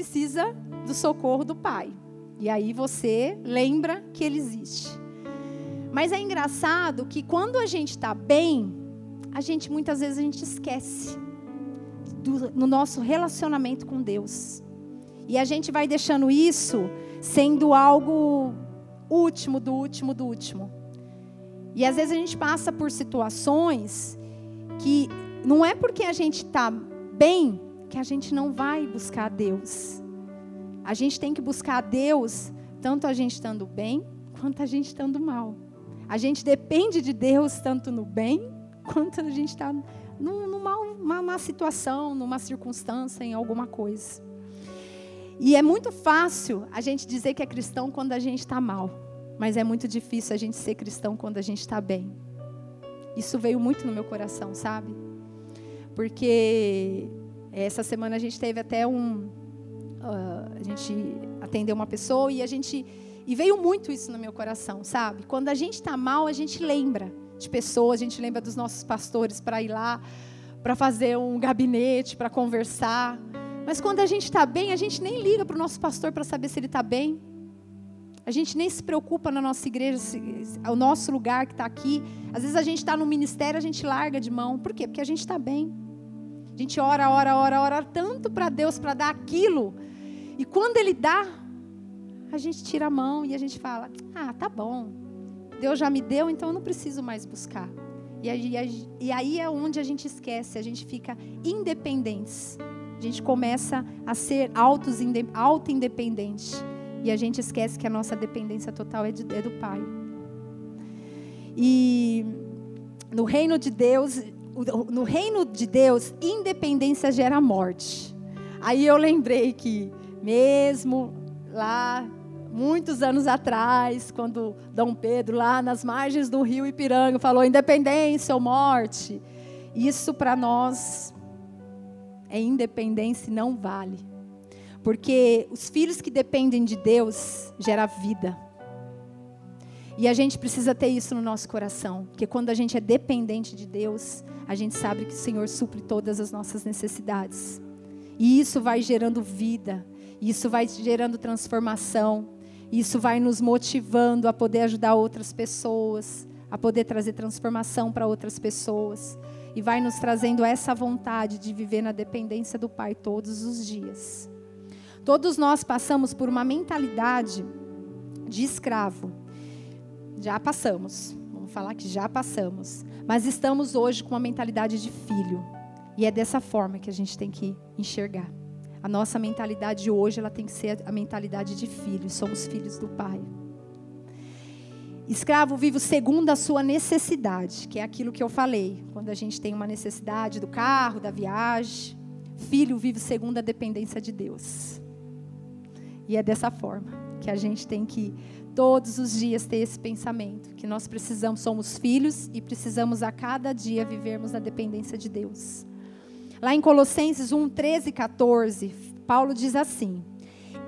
precisa do socorro do Pai. E aí você lembra que ele existe. Mas é engraçado que quando a gente está bem, a gente muitas vezes a gente esquece do, no nosso relacionamento com Deus. E a gente vai deixando isso sendo algo último, do último, do último. E às vezes a gente passa por situações que não é porque a gente está bem que a gente não vai buscar Deus. A gente tem que buscar Deus, tanto a gente estando bem, quanto a gente estando mal. A gente depende de Deus tanto no bem, quanto a gente está numa má situação, numa circunstância, em alguma coisa. E é muito fácil a gente dizer que é cristão quando a gente está mal, mas é muito difícil a gente ser cristão quando a gente está bem. Isso veio muito no meu coração, sabe? Porque essa semana a gente teve até um. Uh, a gente atendeu uma pessoa e a gente. E veio muito isso no meu coração, sabe? Quando a gente está mal, a gente lembra de pessoas, a gente lembra dos nossos pastores para ir lá, para fazer um gabinete, para conversar. Mas quando a gente está bem, a gente nem liga para o nosso pastor para saber se ele está bem. A gente nem se preocupa na nossa igreja, o nosso lugar que está aqui. Às vezes a gente está no ministério, a gente larga de mão. Por quê? Porque a gente está bem. A gente ora, ora, ora, ora tanto para Deus para dar aquilo. E quando Ele dá, a gente tira a mão e a gente fala: Ah, tá bom. Deus já me deu, então eu não preciso mais buscar. E aí, é onde a gente esquece, a gente fica independentes. A gente começa a ser auto-independente. E a gente esquece que a nossa dependência total é, de, é do Pai. E no reino de Deus, no reino de Deus, independência gera morte. Aí eu lembrei que mesmo lá muitos anos atrás, quando Dom Pedro lá nas margens do rio Ipiranga falou independência ou morte, isso para nós é independência e não vale. Porque os filhos que dependem de Deus gera vida. E a gente precisa ter isso no nosso coração, porque quando a gente é dependente de Deus, a gente sabe que o Senhor supre todas as nossas necessidades. E isso vai gerando vida, isso vai gerando transformação, isso vai nos motivando a poder ajudar outras pessoas, a poder trazer transformação para outras pessoas, e vai nos trazendo essa vontade de viver na dependência do Pai todos os dias. Todos nós passamos por uma mentalidade de escravo. Já passamos. Vamos falar que já passamos. Mas estamos hoje com uma mentalidade de filho. E é dessa forma que a gente tem que enxergar. A nossa mentalidade hoje ela tem que ser a mentalidade de filho. Somos filhos do Pai. Escravo vive segundo a sua necessidade, que é aquilo que eu falei. Quando a gente tem uma necessidade do carro, da viagem. Filho vive segundo a dependência de Deus. E é dessa forma que a gente tem que todos os dias ter esse pensamento, que nós precisamos, somos filhos e precisamos a cada dia vivermos na dependência de Deus. Lá em Colossenses 1, 13 e 14, Paulo diz assim: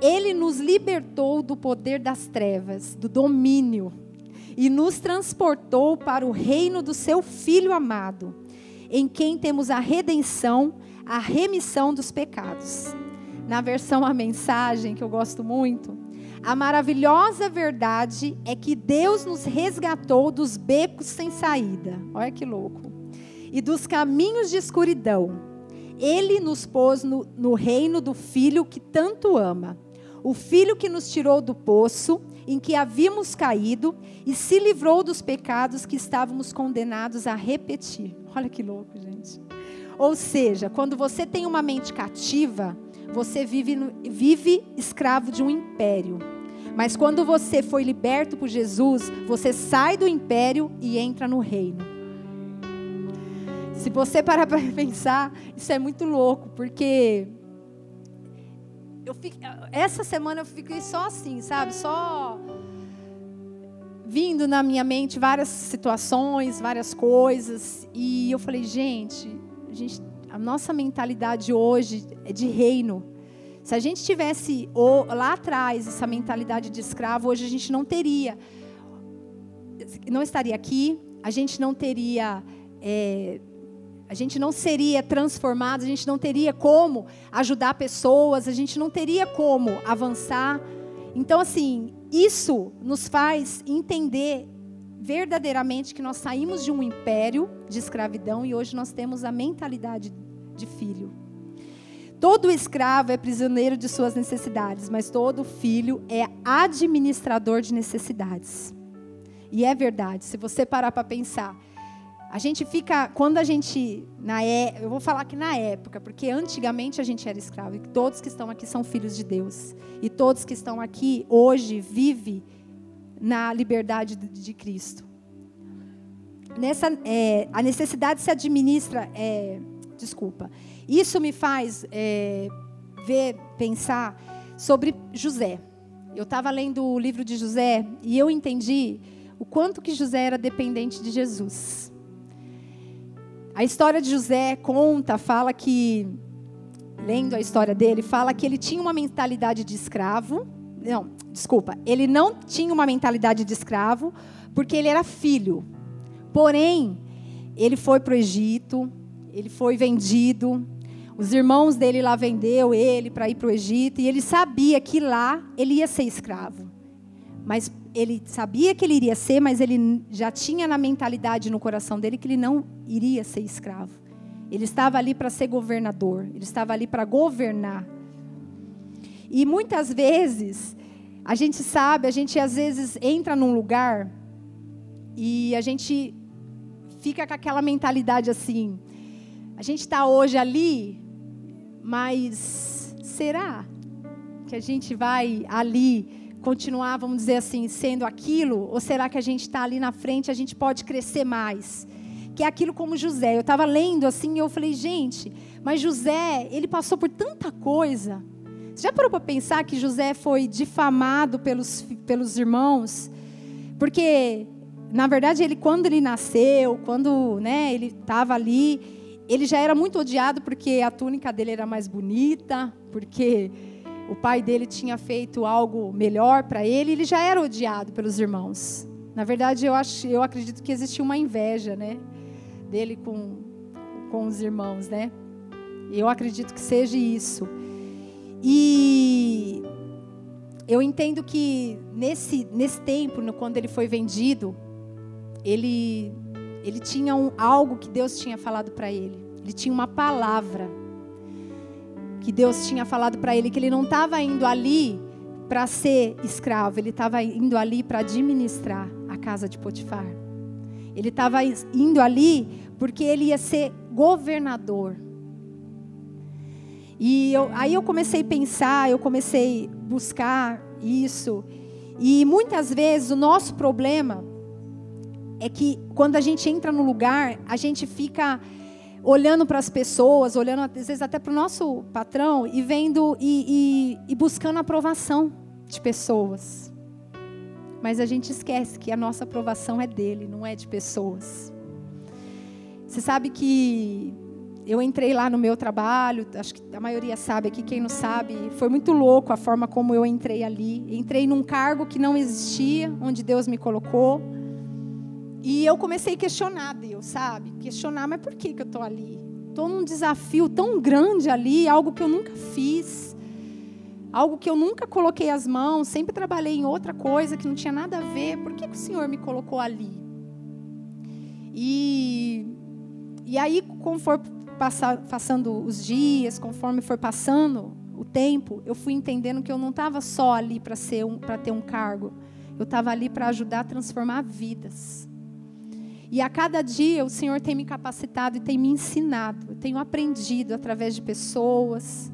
Ele nos libertou do poder das trevas, do domínio, e nos transportou para o reino do seu Filho amado, em quem temos a redenção, a remissão dos pecados na versão A Mensagem, que eu gosto muito, a maravilhosa verdade é que Deus nos resgatou dos becos sem saída. Olha que louco. E dos caminhos de escuridão. Ele nos pôs no, no reino do Filho que tanto ama. O Filho que nos tirou do poço em que havíamos caído e se livrou dos pecados que estávamos condenados a repetir. Olha que louco, gente. Ou seja, quando você tem uma mente cativa, você vive, vive escravo de um império. Mas quando você foi liberto por Jesus, você sai do império e entra no reino. Se você parar para pensar, isso é muito louco, porque eu essa semana eu fiquei só assim, sabe? Só vindo na minha mente várias situações, várias coisas, e eu falei, gente, a gente a nossa mentalidade hoje é de reino. Se a gente tivesse lá atrás essa mentalidade de escravo, hoje a gente não teria, não estaria aqui, a gente não teria, é, a gente não seria transformado, a gente não teria como ajudar pessoas, a gente não teria como avançar. Então, assim, isso nos faz entender verdadeiramente que nós saímos de um império de escravidão e hoje nós temos a mentalidade de filho. Todo escravo é prisioneiro de suas necessidades, mas todo filho é administrador de necessidades. E é verdade, se você parar para pensar, a gente fica, quando a gente, na é, eu vou falar que na época, porque antigamente a gente era escravo, e todos que estão aqui são filhos de Deus. E todos que estão aqui hoje vivem na liberdade de, Cristo. Nessa, é, a necessidade se administra, é, desculpa. Isso me faz é, ver, pensar sobre José. Eu estava lendo o livro de José e eu entendi o quanto que José era dependente de Jesus. A história de José conta, fala que, lendo a história dele, fala que ele tinha uma mentalidade de escravo. Não, desculpa, ele não tinha uma mentalidade de escravo, porque ele era filho. Porém, ele foi para o Egito, ele foi vendido. Os irmãos dele lá vendeu ele para ir para o Egito e ele sabia que lá ele ia ser escravo. Mas ele sabia que ele iria ser, mas ele já tinha na mentalidade, no coração dele, que ele não iria ser escravo. Ele estava ali para ser governador, ele estava ali para governar. E muitas vezes, a gente sabe, a gente às vezes entra num lugar e a gente fica com aquela mentalidade assim: a gente está hoje ali, mas será que a gente vai ali continuar, vamos dizer assim, sendo aquilo? Ou será que a gente está ali na frente, a gente pode crescer mais? Que é aquilo como José. Eu estava lendo assim e eu falei, gente, mas José, ele passou por tanta coisa. Você já parou para pensar que José foi difamado pelos, pelos irmãos? Porque, na verdade, ele quando ele nasceu, quando né, ele estava ali, ele já era muito odiado porque a túnica dele era mais bonita, porque o pai dele tinha feito algo melhor para ele, ele já era odiado pelos irmãos. Na verdade, eu, acho, eu acredito que existia uma inveja, né, dele com, com os irmãos, né? Eu acredito que seja isso. E eu entendo que nesse, nesse tempo, quando ele foi vendido, ele, ele tinha um, algo que Deus tinha falado para ele. Ele tinha uma palavra que Deus tinha falado para ele que ele não estava indo ali para ser escravo, ele estava indo ali para administrar a casa de Potifar. Ele estava indo ali porque ele ia ser governador. E eu, aí eu comecei a pensar, eu comecei a buscar isso. E muitas vezes o nosso problema é que quando a gente entra no lugar, a gente fica olhando para as pessoas, olhando às vezes até para o nosso patrão e vendo e, e, e buscando aprovação de pessoas. Mas a gente esquece que a nossa aprovação é dele, não é de pessoas. Você sabe que eu entrei lá no meu trabalho, acho que a maioria sabe aqui, quem não sabe, foi muito louco a forma como eu entrei ali. Entrei num cargo que não existia, onde Deus me colocou. E eu comecei a questionar Deus, sabe? Questionar, mas por que, que eu estou ali? Estou num desafio tão grande ali, algo que eu nunca fiz, algo que eu nunca coloquei as mãos, sempre trabalhei em outra coisa que não tinha nada a ver. Por que, que o Senhor me colocou ali? E, e aí, conforme passando os dias, conforme for passando o tempo, eu fui entendendo que eu não estava só ali para um, ter um cargo. Eu estava ali para ajudar a transformar vidas. E a cada dia o Senhor tem me capacitado e tem me ensinado. Eu tenho aprendido através de pessoas,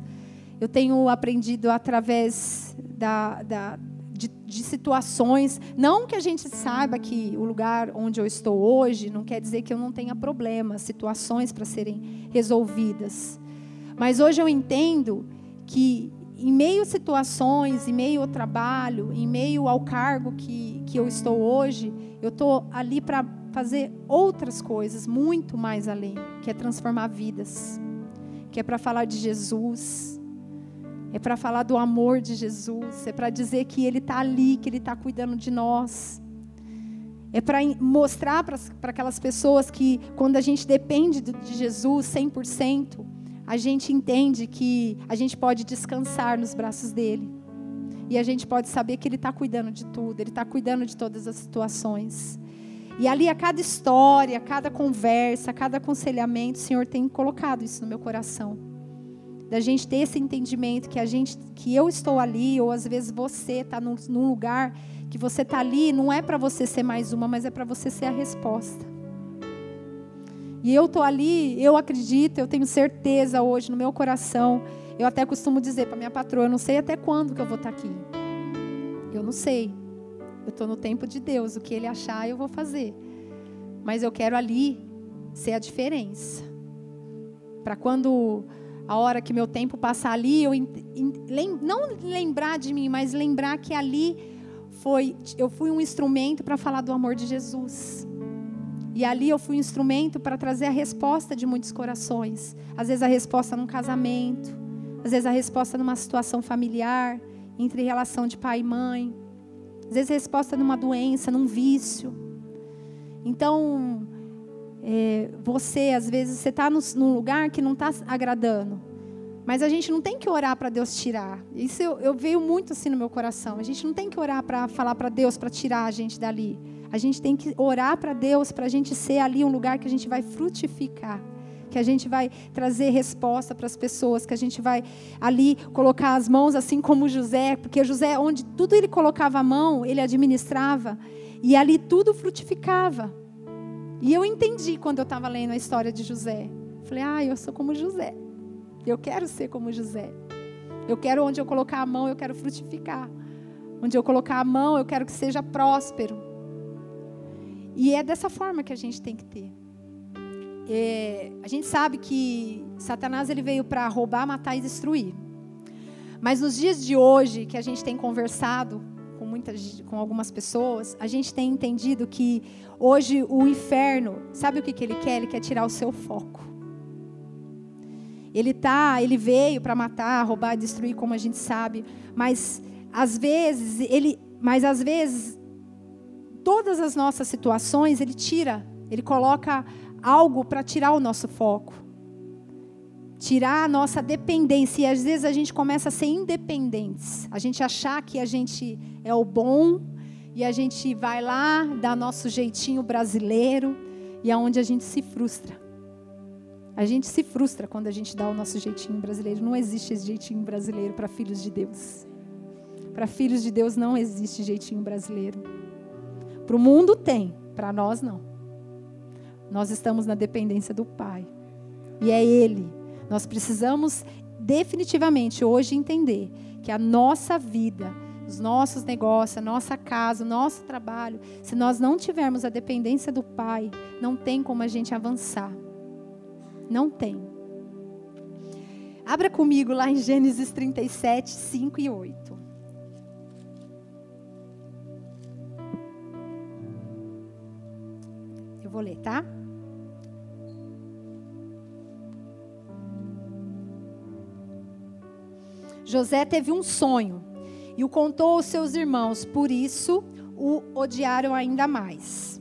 eu tenho aprendido através da, da de, de, situações. Não que a gente saiba que o lugar onde eu estou hoje não quer dizer que eu não tenha problemas, situações para serem resolvidas. Mas hoje eu entendo que em meio a situações, em meio ao trabalho, em meio ao cargo que, que eu estou hoje, eu estou ali para fazer outras coisas muito mais além, que é transformar vidas, que é para falar de Jesus, é para falar do amor de Jesus, é para dizer que Ele está ali, que Ele está cuidando de nós. É para mostrar para aquelas pessoas que quando a gente depende de Jesus 100%, a gente entende que a gente pode descansar nos braços dele. E a gente pode saber que ele está cuidando de tudo, ele está cuidando de todas as situações. E ali a cada história, a cada conversa, a cada aconselhamento, o Senhor tem colocado isso no meu coração. Da gente ter esse entendimento que a gente, que eu estou ali, ou às vezes você está num, num lugar que você está ali, não é para você ser mais uma, mas é para você ser a resposta. E eu estou ali, eu acredito, eu tenho certeza hoje no meu coração. Eu até costumo dizer para minha patroa, eu não sei até quando que eu vou estar tá aqui. Eu não sei. Eu estou no tempo de Deus. O que Ele achar, eu vou fazer. Mas eu quero ali ser a diferença. Para quando a hora que meu tempo passar ali, eu não lembrar de mim, mas lembrar que ali foi, eu fui um instrumento para falar do amor de Jesus. E ali eu fui um instrumento para trazer a resposta de muitos corações. Às vezes a resposta num casamento, às vezes a resposta numa situação familiar, entre relação de pai e mãe. Às vezes resposta numa doença, num vício. Então, é, você, às vezes, você está num lugar que não está agradando. Mas a gente não tem que orar para Deus tirar. Isso eu, eu, veio muito assim no meu coração. A gente não tem que orar para falar para Deus para tirar a gente dali. A gente tem que orar para Deus para a gente ser ali um lugar que a gente vai frutificar que a gente vai trazer resposta para as pessoas, que a gente vai ali colocar as mãos assim como José, porque José, onde tudo ele colocava a mão, ele administrava, e ali tudo frutificava. E eu entendi quando eu estava lendo a história de José. Falei, ah, eu sou como José. Eu quero ser como José. Eu quero onde eu colocar a mão, eu quero frutificar. Onde eu colocar a mão, eu quero que seja próspero. E é dessa forma que a gente tem que ter. É, a gente sabe que Satanás ele veio para roubar, matar e destruir. Mas nos dias de hoje, que a gente tem conversado com, muitas, com algumas pessoas, a gente tem entendido que hoje o inferno, sabe o que, que ele quer? Ele quer tirar o seu foco. Ele tá, ele veio para matar, roubar, destruir, como a gente sabe, mas às vezes ele, mas às vezes todas as nossas situações ele tira, ele coloca algo para tirar o nosso foco, tirar a nossa dependência. E às vezes a gente começa a ser independentes, a gente achar que a gente é o bom e a gente vai lá, dá nosso jeitinho brasileiro e aonde é a gente se frustra. A gente se frustra quando a gente dá o nosso jeitinho brasileiro. Não existe esse jeitinho brasileiro para filhos de Deus. Para filhos de Deus não existe jeitinho brasileiro. Para o mundo tem, para nós não. Nós estamos na dependência do Pai. E é Ele. Nós precisamos definitivamente hoje entender que a nossa vida, os nossos negócios, a nossa casa, o nosso trabalho, se nós não tivermos a dependência do Pai, não tem como a gente avançar. Não tem. Abra comigo lá em Gênesis 37, 5 e 8. Eu vou ler, tá? José teve um sonho e o contou aos seus irmãos, por isso o odiaram ainda mais.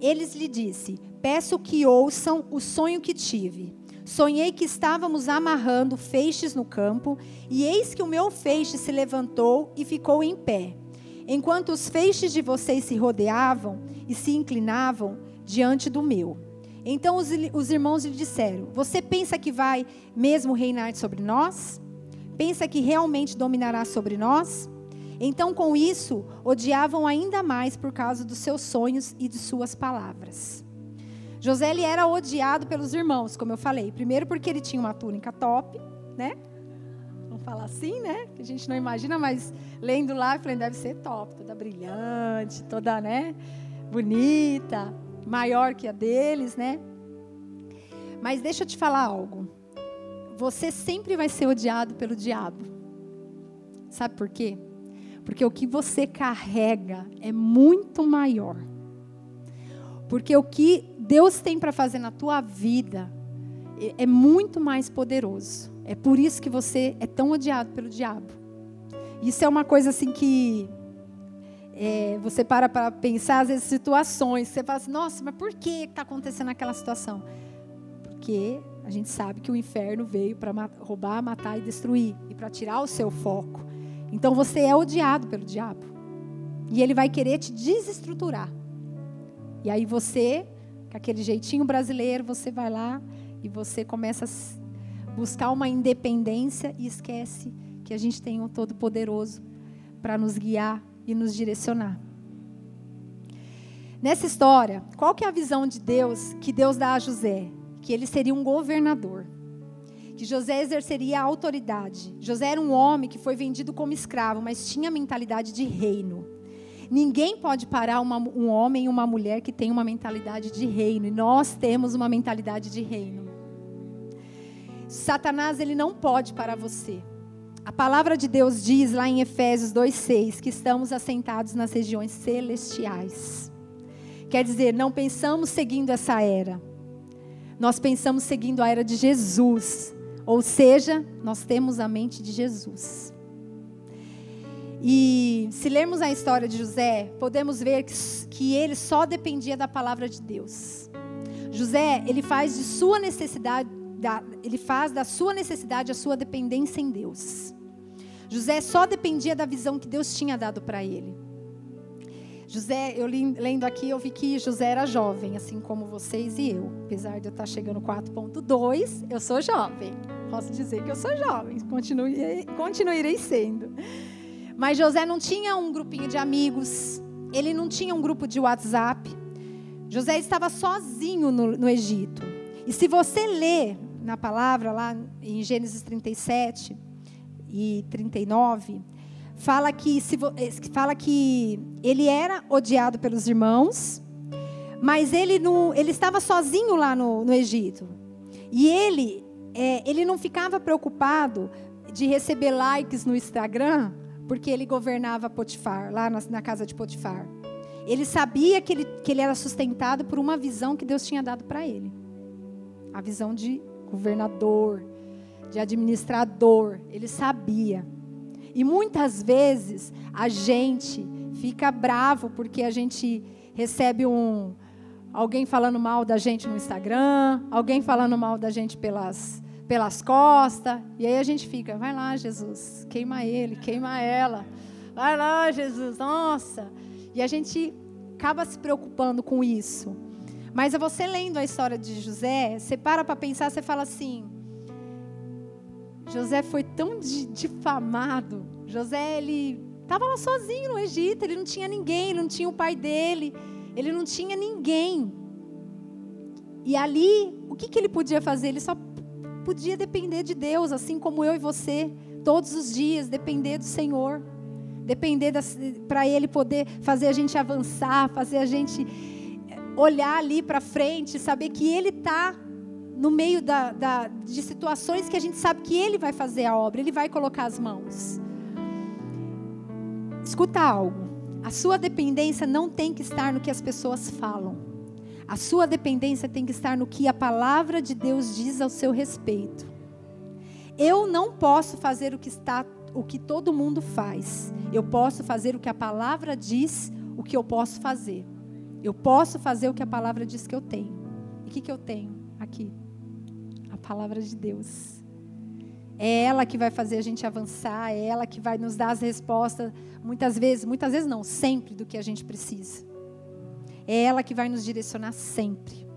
Eles lhe disse: Peço que ouçam o sonho que tive. Sonhei que estávamos amarrando feixes no campo, e eis que o meu feixe se levantou e ficou em pé, enquanto os feixes de vocês se rodeavam e se inclinavam diante do meu. Então os, os irmãos lhe disseram: Você pensa que vai mesmo reinar sobre nós? Pensa que realmente dominará sobre nós? Então, com isso, odiavam ainda mais por causa dos seus sonhos e de suas palavras. José ele era odiado pelos irmãos, como eu falei. Primeiro porque ele tinha uma túnica top, né? Vamos falar assim, né? Que a gente não imagina, mas lendo lá, eu falei, deve ser top, toda brilhante, toda, né? Bonita, maior que a deles, né? Mas deixa eu te falar algo você sempre vai ser odiado pelo diabo. Sabe por quê? Porque o que você carrega é muito maior. Porque o que Deus tem para fazer na tua vida é, é muito mais poderoso. É por isso que você é tão odiado pelo diabo. Isso é uma coisa assim que é, você para para pensar, às vezes, situações. Você fala assim, nossa, mas por que está acontecendo aquela situação? Porque a gente sabe que o inferno veio para roubar, matar e destruir e para tirar o seu foco. Então você é odiado pelo diabo. E ele vai querer te desestruturar. E aí você, com aquele jeitinho brasileiro, você vai lá e você começa a buscar uma independência e esquece que a gente tem um Todo-Poderoso para nos guiar e nos direcionar. Nessa história, qual que é a visão de Deus que Deus dá a José? Que ele seria um governador. Que José exerceria a autoridade. José era um homem que foi vendido como escravo, mas tinha mentalidade de reino. Ninguém pode parar uma, um homem e uma mulher que tem uma mentalidade de reino. E nós temos uma mentalidade de reino. Satanás ele não pode parar você. A palavra de Deus diz lá em Efésios 2:6 que estamos assentados nas regiões celestiais. Quer dizer, não pensamos seguindo essa era. Nós pensamos seguindo a era de Jesus. Ou seja, nós temos a mente de Jesus. E se lermos a história de José, podemos ver que, que ele só dependia da palavra de Deus. José, ele faz de sua necessidade, da, ele faz da sua necessidade a sua dependência em Deus. José só dependia da visão que Deus tinha dado para ele. José, eu lendo aqui, eu vi que José era jovem, assim como vocês e eu. Apesar de eu estar chegando 4.2, eu sou jovem. Posso dizer que eu sou jovem, continuirei, continuirei sendo. Mas José não tinha um grupinho de amigos, ele não tinha um grupo de WhatsApp. José estava sozinho no, no Egito. E se você ler na palavra, lá em Gênesis 37, e 39, fala que, se, eh, fala que ele era odiado pelos irmãos, mas ele, não, ele estava sozinho lá no, no Egito. E ele, é, ele não ficava preocupado de receber likes no Instagram, porque ele governava Potifar, lá na, na casa de Potifar. Ele sabia que ele, que ele era sustentado por uma visão que Deus tinha dado para ele a visão de governador, de administrador, ele sabia. E muitas vezes a gente fica bravo porque a gente recebe um alguém falando mal da gente no Instagram, alguém falando mal da gente pelas pelas costas, e aí a gente fica, vai lá, Jesus, queima ele, queima ela. Vai lá, Jesus, nossa. E a gente acaba se preocupando com isso. Mas você lendo a história de José, você para para pensar, você fala assim: José foi tão difamado. José, ele estava lá sozinho no Egito, ele não tinha ninguém, ele não tinha o pai dele, ele não tinha ninguém. E ali, o que, que ele podia fazer? Ele só podia depender de Deus, assim como eu e você, todos os dias, depender do Senhor. Depender para Ele poder fazer a gente avançar, fazer a gente olhar ali para frente, saber que Ele está no meio da, da, de situações que a gente sabe que Ele vai fazer a obra, Ele vai colocar as mãos. Escuta algo. A sua dependência não tem que estar no que as pessoas falam. A sua dependência tem que estar no que a palavra de Deus diz ao seu respeito. Eu não posso fazer o que está o que todo mundo faz. Eu posso fazer o que a palavra diz, o que eu posso fazer. Eu posso fazer o que a palavra diz que eu tenho. E o que, que eu tenho aqui? Palavra de Deus. É ela que vai fazer a gente avançar, é ela que vai nos dar as respostas, muitas vezes, muitas vezes não, sempre do que a gente precisa. É ela que vai nos direcionar sempre.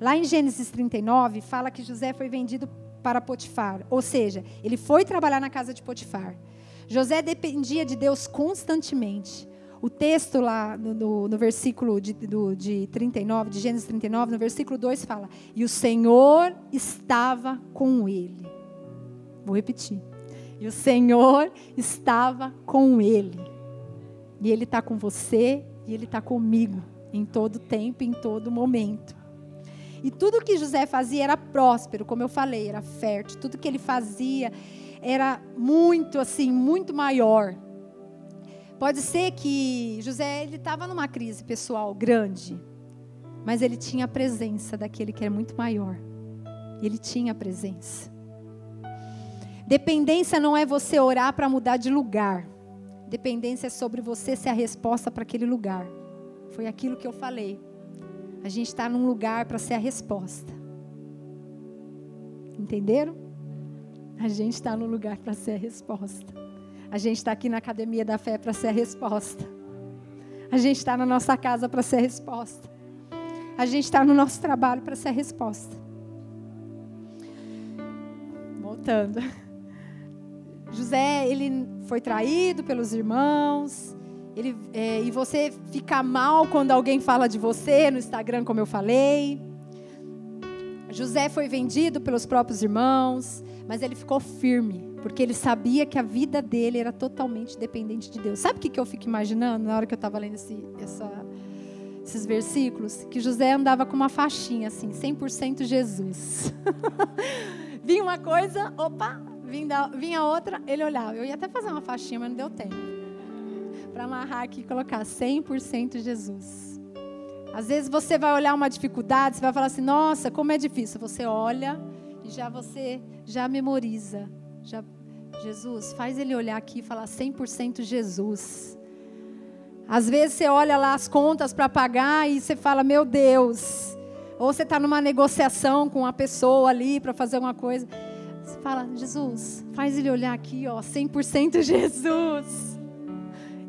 Lá em Gênesis 39, fala que José foi vendido para Potifar, ou seja, ele foi trabalhar na casa de Potifar. José dependia de Deus constantemente. O texto lá no, no, no versículo de, do, de 39, de Gênesis 39, no versículo 2 fala: E o Senhor estava com ele. Vou repetir. E o Senhor estava com ele. E ele está com você e ele está comigo em todo tempo, em todo momento. E tudo que José fazia era próspero, como eu falei, era fértil. Tudo que ele fazia era muito assim, muito maior Pode ser que José ele estava numa crise pessoal grande, mas ele tinha a presença daquele que é muito maior. Ele tinha a presença. Dependência não é você orar para mudar de lugar. Dependência é sobre você ser a resposta para aquele lugar. Foi aquilo que eu falei. A gente está num lugar para ser a resposta. Entenderam? A gente está no lugar para ser a resposta. A gente está aqui na academia da fé para ser a resposta. A gente está na nossa casa para ser a resposta. A gente está no nosso trabalho para ser a resposta. Voltando. José, ele foi traído pelos irmãos. Ele, é, e você fica mal quando alguém fala de você no Instagram, como eu falei. José foi vendido pelos próprios irmãos, mas ele ficou firme, porque ele sabia que a vida dele era totalmente dependente de Deus. Sabe o que eu fico imaginando na hora que eu estava lendo esse, essa, esses versículos? Que José andava com uma faixinha assim, 100% Jesus. Vinha uma coisa, opa, vinha, outra, ele olhava. Eu ia até fazer uma faixinha, mas não deu tempo. Para amarrar aqui e colocar 100% Jesus. Às vezes você vai olhar uma dificuldade, você vai falar assim: "Nossa, como é difícil". Você olha e já você já memoriza. Já Jesus, faz ele olhar aqui e falar 100% Jesus. Às vezes você olha lá as contas para pagar e você fala: "Meu Deus". Ou você está numa negociação com uma pessoa ali para fazer uma coisa. Você fala, Jesus, faz ele olhar aqui, ó, 100% Jesus.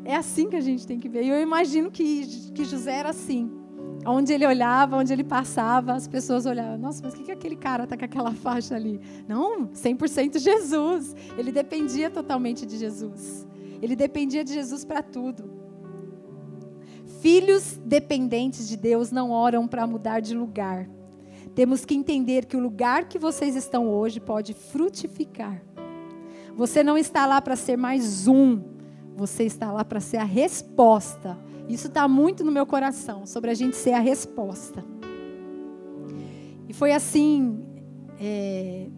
É assim que a gente tem que ver. E eu imagino que, que José era assim. Onde ele olhava, onde ele passava, as pessoas olhavam. Nossa, mas o que, que aquele cara está com aquela faixa ali? Não, 100% Jesus. Ele dependia totalmente de Jesus. Ele dependia de Jesus para tudo. Filhos dependentes de Deus não oram para mudar de lugar. Temos que entender que o lugar que vocês estão hoje pode frutificar. Você não está lá para ser mais um, você está lá para ser a resposta. Isso está muito no meu coração, sobre a gente ser a resposta. E foi assim, é,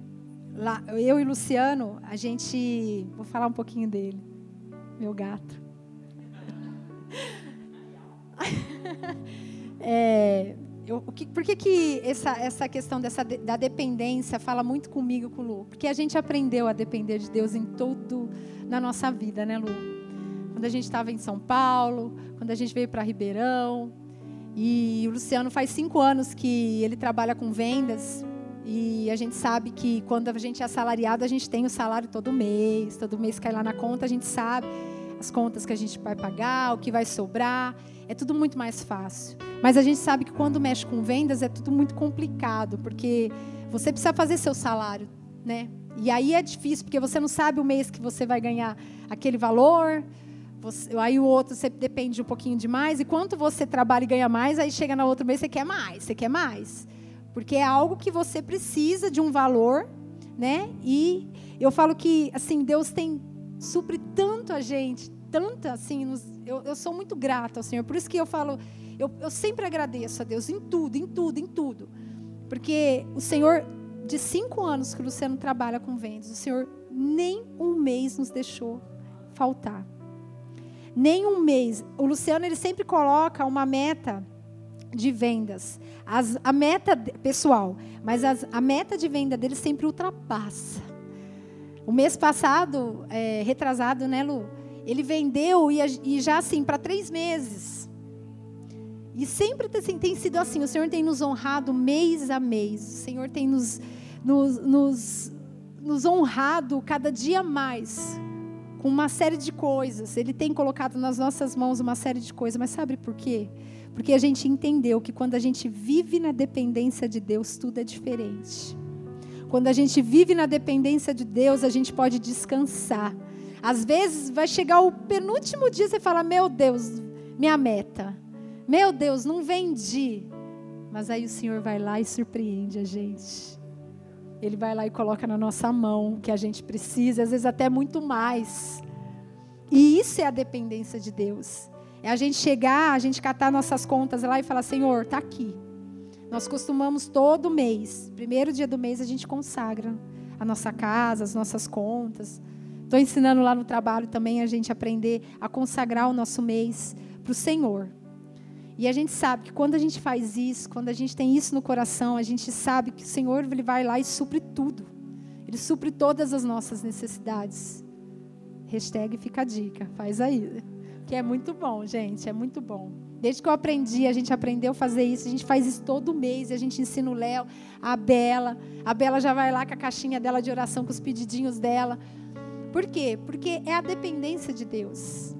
lá, eu e Luciano, a gente, vou falar um pouquinho dele, meu gato. é, eu, que, por que, que essa, essa questão dessa, da dependência fala muito comigo com o Lu? Porque a gente aprendeu a depender de Deus em todo na nossa vida, né, Lu? Quando a gente estava em São Paulo, quando a gente veio para Ribeirão. E o Luciano faz cinco anos que ele trabalha com vendas. E a gente sabe que quando a gente é assalariado, a gente tem o salário todo mês. Todo mês cai lá na conta, a gente sabe as contas que a gente vai pagar, o que vai sobrar é tudo muito mais fácil. Mas a gente sabe que quando mexe com vendas é tudo muito complicado, porque você precisa fazer seu salário, né? E aí é difícil, porque você não sabe o mês que você vai ganhar aquele valor. Você, aí o outro você depende um pouquinho de mais. E quanto você trabalha e ganha mais, aí chega no outro mês você quer mais, você quer mais. Porque é algo que você precisa de um valor, né? E eu falo que assim, Deus tem supre tanto a gente, tanta assim, nos, eu, eu, sou muito grata ao Senhor. Por isso que eu falo, eu, eu sempre agradeço a Deus em tudo, em tudo, em tudo. Porque o Senhor, de cinco anos que o Luciano trabalha com vendas, o Senhor nem um mês nos deixou faltar. Nem um mês. O Luciano ele sempre coloca uma meta de vendas. As, a meta pessoal, mas as, a meta de venda dele sempre ultrapassa. O mês passado, é, retrasado, né, Lu? Ele vendeu e, e já assim, para três meses. E sempre assim, tem sido assim. O Senhor tem nos honrado mês a mês. O Senhor tem nos, nos, nos, nos honrado cada dia mais com uma série de coisas. Ele tem colocado nas nossas mãos uma série de coisas. Mas sabe por quê? Porque a gente entendeu que quando a gente vive na dependência de Deus, tudo é diferente. Quando a gente vive na dependência de Deus, a gente pode descansar. Às vezes vai chegar o penúltimo dia e você fala: Meu Deus, minha meta. Meu Deus, não vendi. Mas aí o Senhor vai lá e surpreende a gente. Ele vai lá e coloca na nossa mão o que a gente precisa, às vezes até muito mais. E isso é a dependência de Deus. É a gente chegar, a gente catar nossas contas lá e falar: Senhor, está aqui. Nós costumamos todo mês, primeiro dia do mês, a gente consagra a nossa casa, as nossas contas. Estou ensinando lá no trabalho também a gente aprender a consagrar o nosso mês para o Senhor. E a gente sabe que quando a gente faz isso, quando a gente tem isso no coração, a gente sabe que o Senhor ele vai lá e supre tudo. Ele supre todas as nossas necessidades. Hashtag fica a dica. Faz aí. Que é muito bom, gente. É muito bom. Desde que eu aprendi, a gente aprendeu a fazer isso. A gente faz isso todo mês. A gente ensina o Léo, a Bela. A Bela já vai lá com a caixinha dela de oração, com os pedidinhos dela. Por quê? Porque é a dependência de Deus.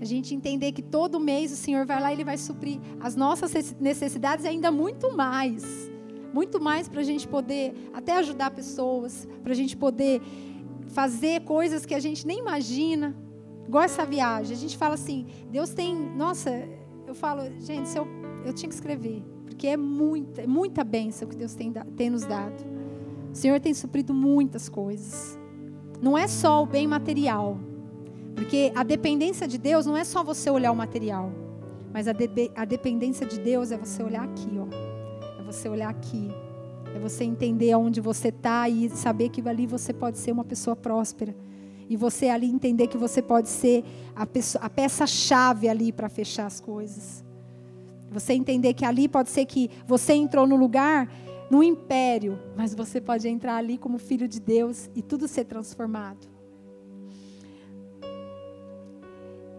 A gente entender que todo mês o Senhor vai lá e Ele vai suprir as nossas necessidades e ainda muito mais. Muito mais para a gente poder até ajudar pessoas, para a gente poder fazer coisas que a gente nem imagina. Igual essa viagem. A gente fala assim, Deus tem. Nossa, eu falo, gente, eu, eu tinha que escrever. Porque é muita, muita bênção que Deus tem, tem nos dado. O Senhor tem suprido muitas coisas. Não é só o bem material. Porque a dependência de Deus não é só você olhar o material. Mas a, de, a dependência de Deus é você olhar aqui, ó. É você olhar aqui. É você entender onde você está e saber que ali você pode ser uma pessoa próspera. E você ali entender que você pode ser a, a peça-chave ali para fechar as coisas. Você entender que ali pode ser que você entrou no lugar, no império, mas você pode entrar ali como filho de Deus e tudo ser transformado.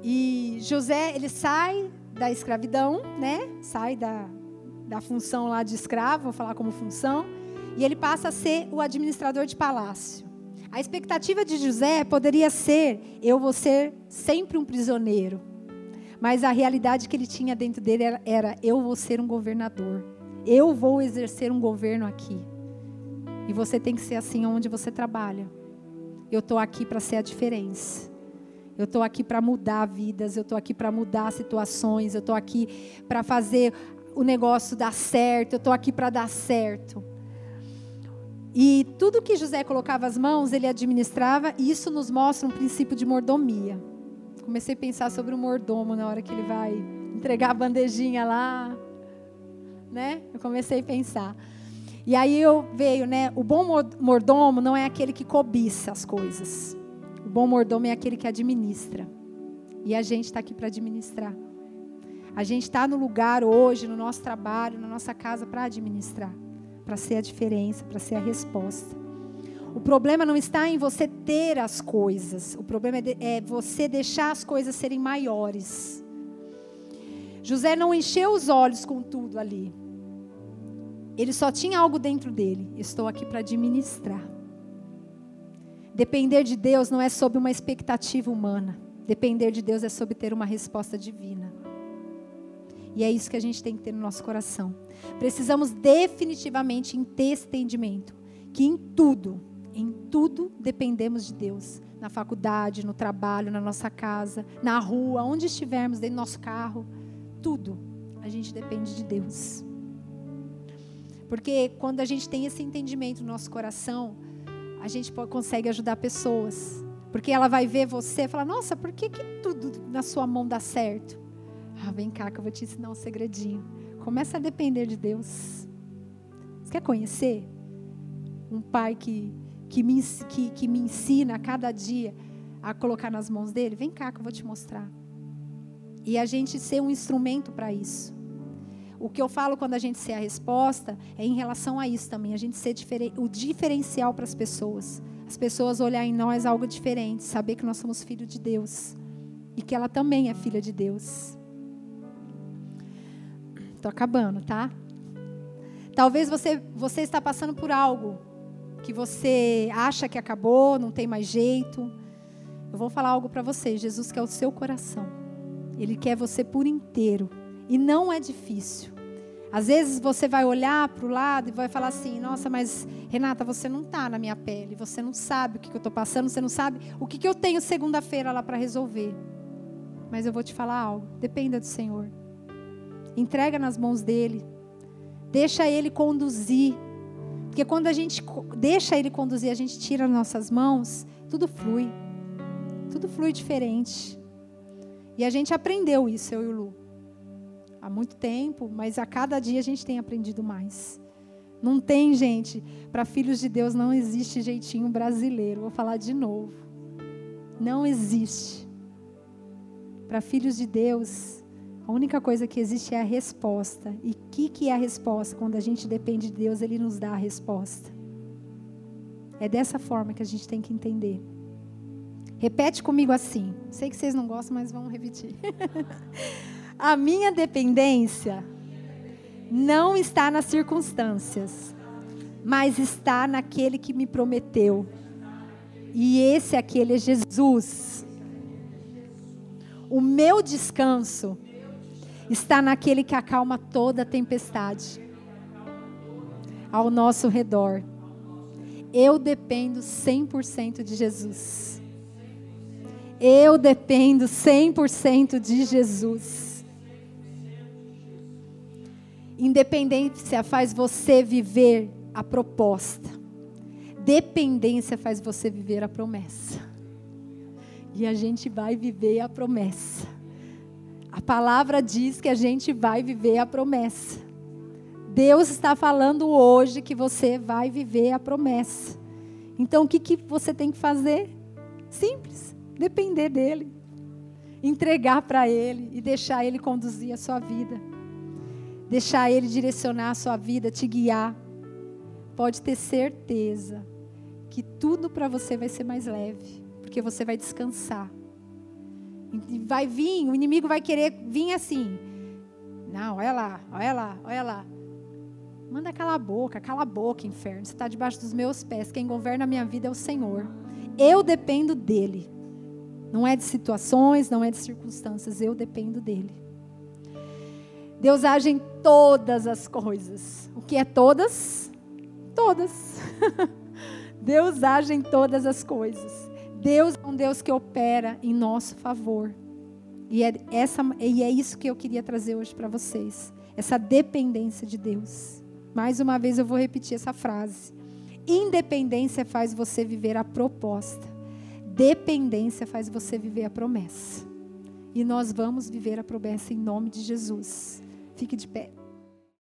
E José, ele sai da escravidão, né? Sai da, da função lá de escravo, vou falar como função, e ele passa a ser o administrador de palácio. A expectativa de José poderia ser: eu vou ser sempre um prisioneiro. Mas a realidade que ele tinha dentro dele era, era eu vou ser um governador. Eu vou exercer um governo aqui. E você tem que ser assim onde você trabalha. Eu estou aqui para ser a diferença. Eu estou aqui para mudar vidas, eu estou aqui para mudar situações, eu estou aqui para fazer o negócio dar certo, eu estou aqui para dar certo. E tudo que José colocava as mãos, ele administrava, e isso nos mostra um princípio de mordomia. Comecei a pensar sobre o mordomo na hora que ele vai entregar a bandejinha lá, né? Eu comecei a pensar. E aí eu veio, né? O bom mordomo não é aquele que cobiça as coisas. O bom mordomo é aquele que administra. E a gente está aqui para administrar. A gente está no lugar hoje, no nosso trabalho, na nossa casa, para administrar, para ser a diferença, para ser a resposta. O problema não está em você ter as coisas, o problema é, de, é você deixar as coisas serem maiores. José não encheu os olhos com tudo ali. Ele só tinha algo dentro dele. Estou aqui para administrar. Depender de Deus não é sobre uma expectativa humana. Depender de Deus é sobre ter uma resposta divina. E é isso que a gente tem que ter no nosso coração. Precisamos definitivamente ter esse entendimento que em tudo, em tudo dependemos de Deus. Na faculdade, no trabalho, na nossa casa, na rua, onde estivermos, dentro do nosso carro, tudo a gente depende de Deus. Porque quando a gente tem esse entendimento no nosso coração, a gente consegue ajudar pessoas. Porque ela vai ver você e falar: Nossa, por que, que tudo na sua mão dá certo? Ah, vem cá que eu vou te ensinar um segredinho. Começa a depender de Deus. Você quer conhecer? Um pai que, que, me, que, que me ensina a cada dia a colocar nas mãos dele? Vem cá que eu vou te mostrar. E a gente ser um instrumento para isso. O que eu falo quando a gente ser a resposta é em relação a isso também, a gente ser o diferencial para as pessoas. As pessoas olharem em nós algo diferente, saber que nós somos filhos de Deus e que ela também é filha de Deus. Estou acabando, tá? Talvez você, você está passando por algo que você acha que acabou, não tem mais jeito. Eu vou falar algo para você. Jesus quer o seu coração. Ele quer você por inteiro. E não é difícil. Às vezes você vai olhar para o lado e vai falar assim: Nossa, mas Renata, você não está na minha pele, você não sabe o que, que eu estou passando, você não sabe o que, que eu tenho segunda-feira lá para resolver. Mas eu vou te falar algo: dependa do Senhor. Entrega nas mãos dele. Deixa ele conduzir. Porque quando a gente deixa ele conduzir, a gente tira nossas mãos, tudo flui. Tudo flui diferente. E a gente aprendeu isso, eu e o Lu há muito tempo, mas a cada dia a gente tem aprendido mais. Não tem, gente, para filhos de Deus não existe jeitinho brasileiro. Vou falar de novo. Não existe. Para filhos de Deus, a única coisa que existe é a resposta. E o que, que é a resposta? Quando a gente depende de Deus, Ele nos dá a resposta. É dessa forma que a gente tem que entender. Repete comigo assim. Sei que vocês não gostam, mas vamos repetir. a minha dependência não está nas circunstâncias, mas está naquele que me prometeu. E esse aquele é Jesus. O meu descanso está naquele que acalma toda a tempestade ao nosso redor. Eu dependo 100% de Jesus. Eu dependo 100% de Jesus. Independência faz você viver a proposta. Dependência faz você viver a promessa. E a gente vai viver a promessa. A palavra diz que a gente vai viver a promessa. Deus está falando hoje que você vai viver a promessa. Então o que, que você tem que fazer? Simples depender dele, entregar para ele e deixar ele conduzir a sua vida, deixar ele direcionar a sua vida, te guiar. Pode ter certeza que tudo para você vai ser mais leve, porque você vai descansar. Vai vir, o inimigo vai querer vir assim. Não, olha lá, olha lá, olha lá. Manda calar a boca, cala a boca, inferno. Você está debaixo dos meus pés. Quem governa a minha vida é o Senhor. Eu dependo dele. Não é de situações, não é de circunstâncias, eu dependo dele. Deus age em todas as coisas. O que é todas? Todas. Deus age em todas as coisas. Deus é um Deus que opera em nosso favor. E é, essa, e é isso que eu queria trazer hoje para vocês. Essa dependência de Deus. Mais uma vez eu vou repetir essa frase. Independência faz você viver a proposta dependência faz você viver a promessa. E nós vamos viver a promessa em nome de Jesus. Fique de pé.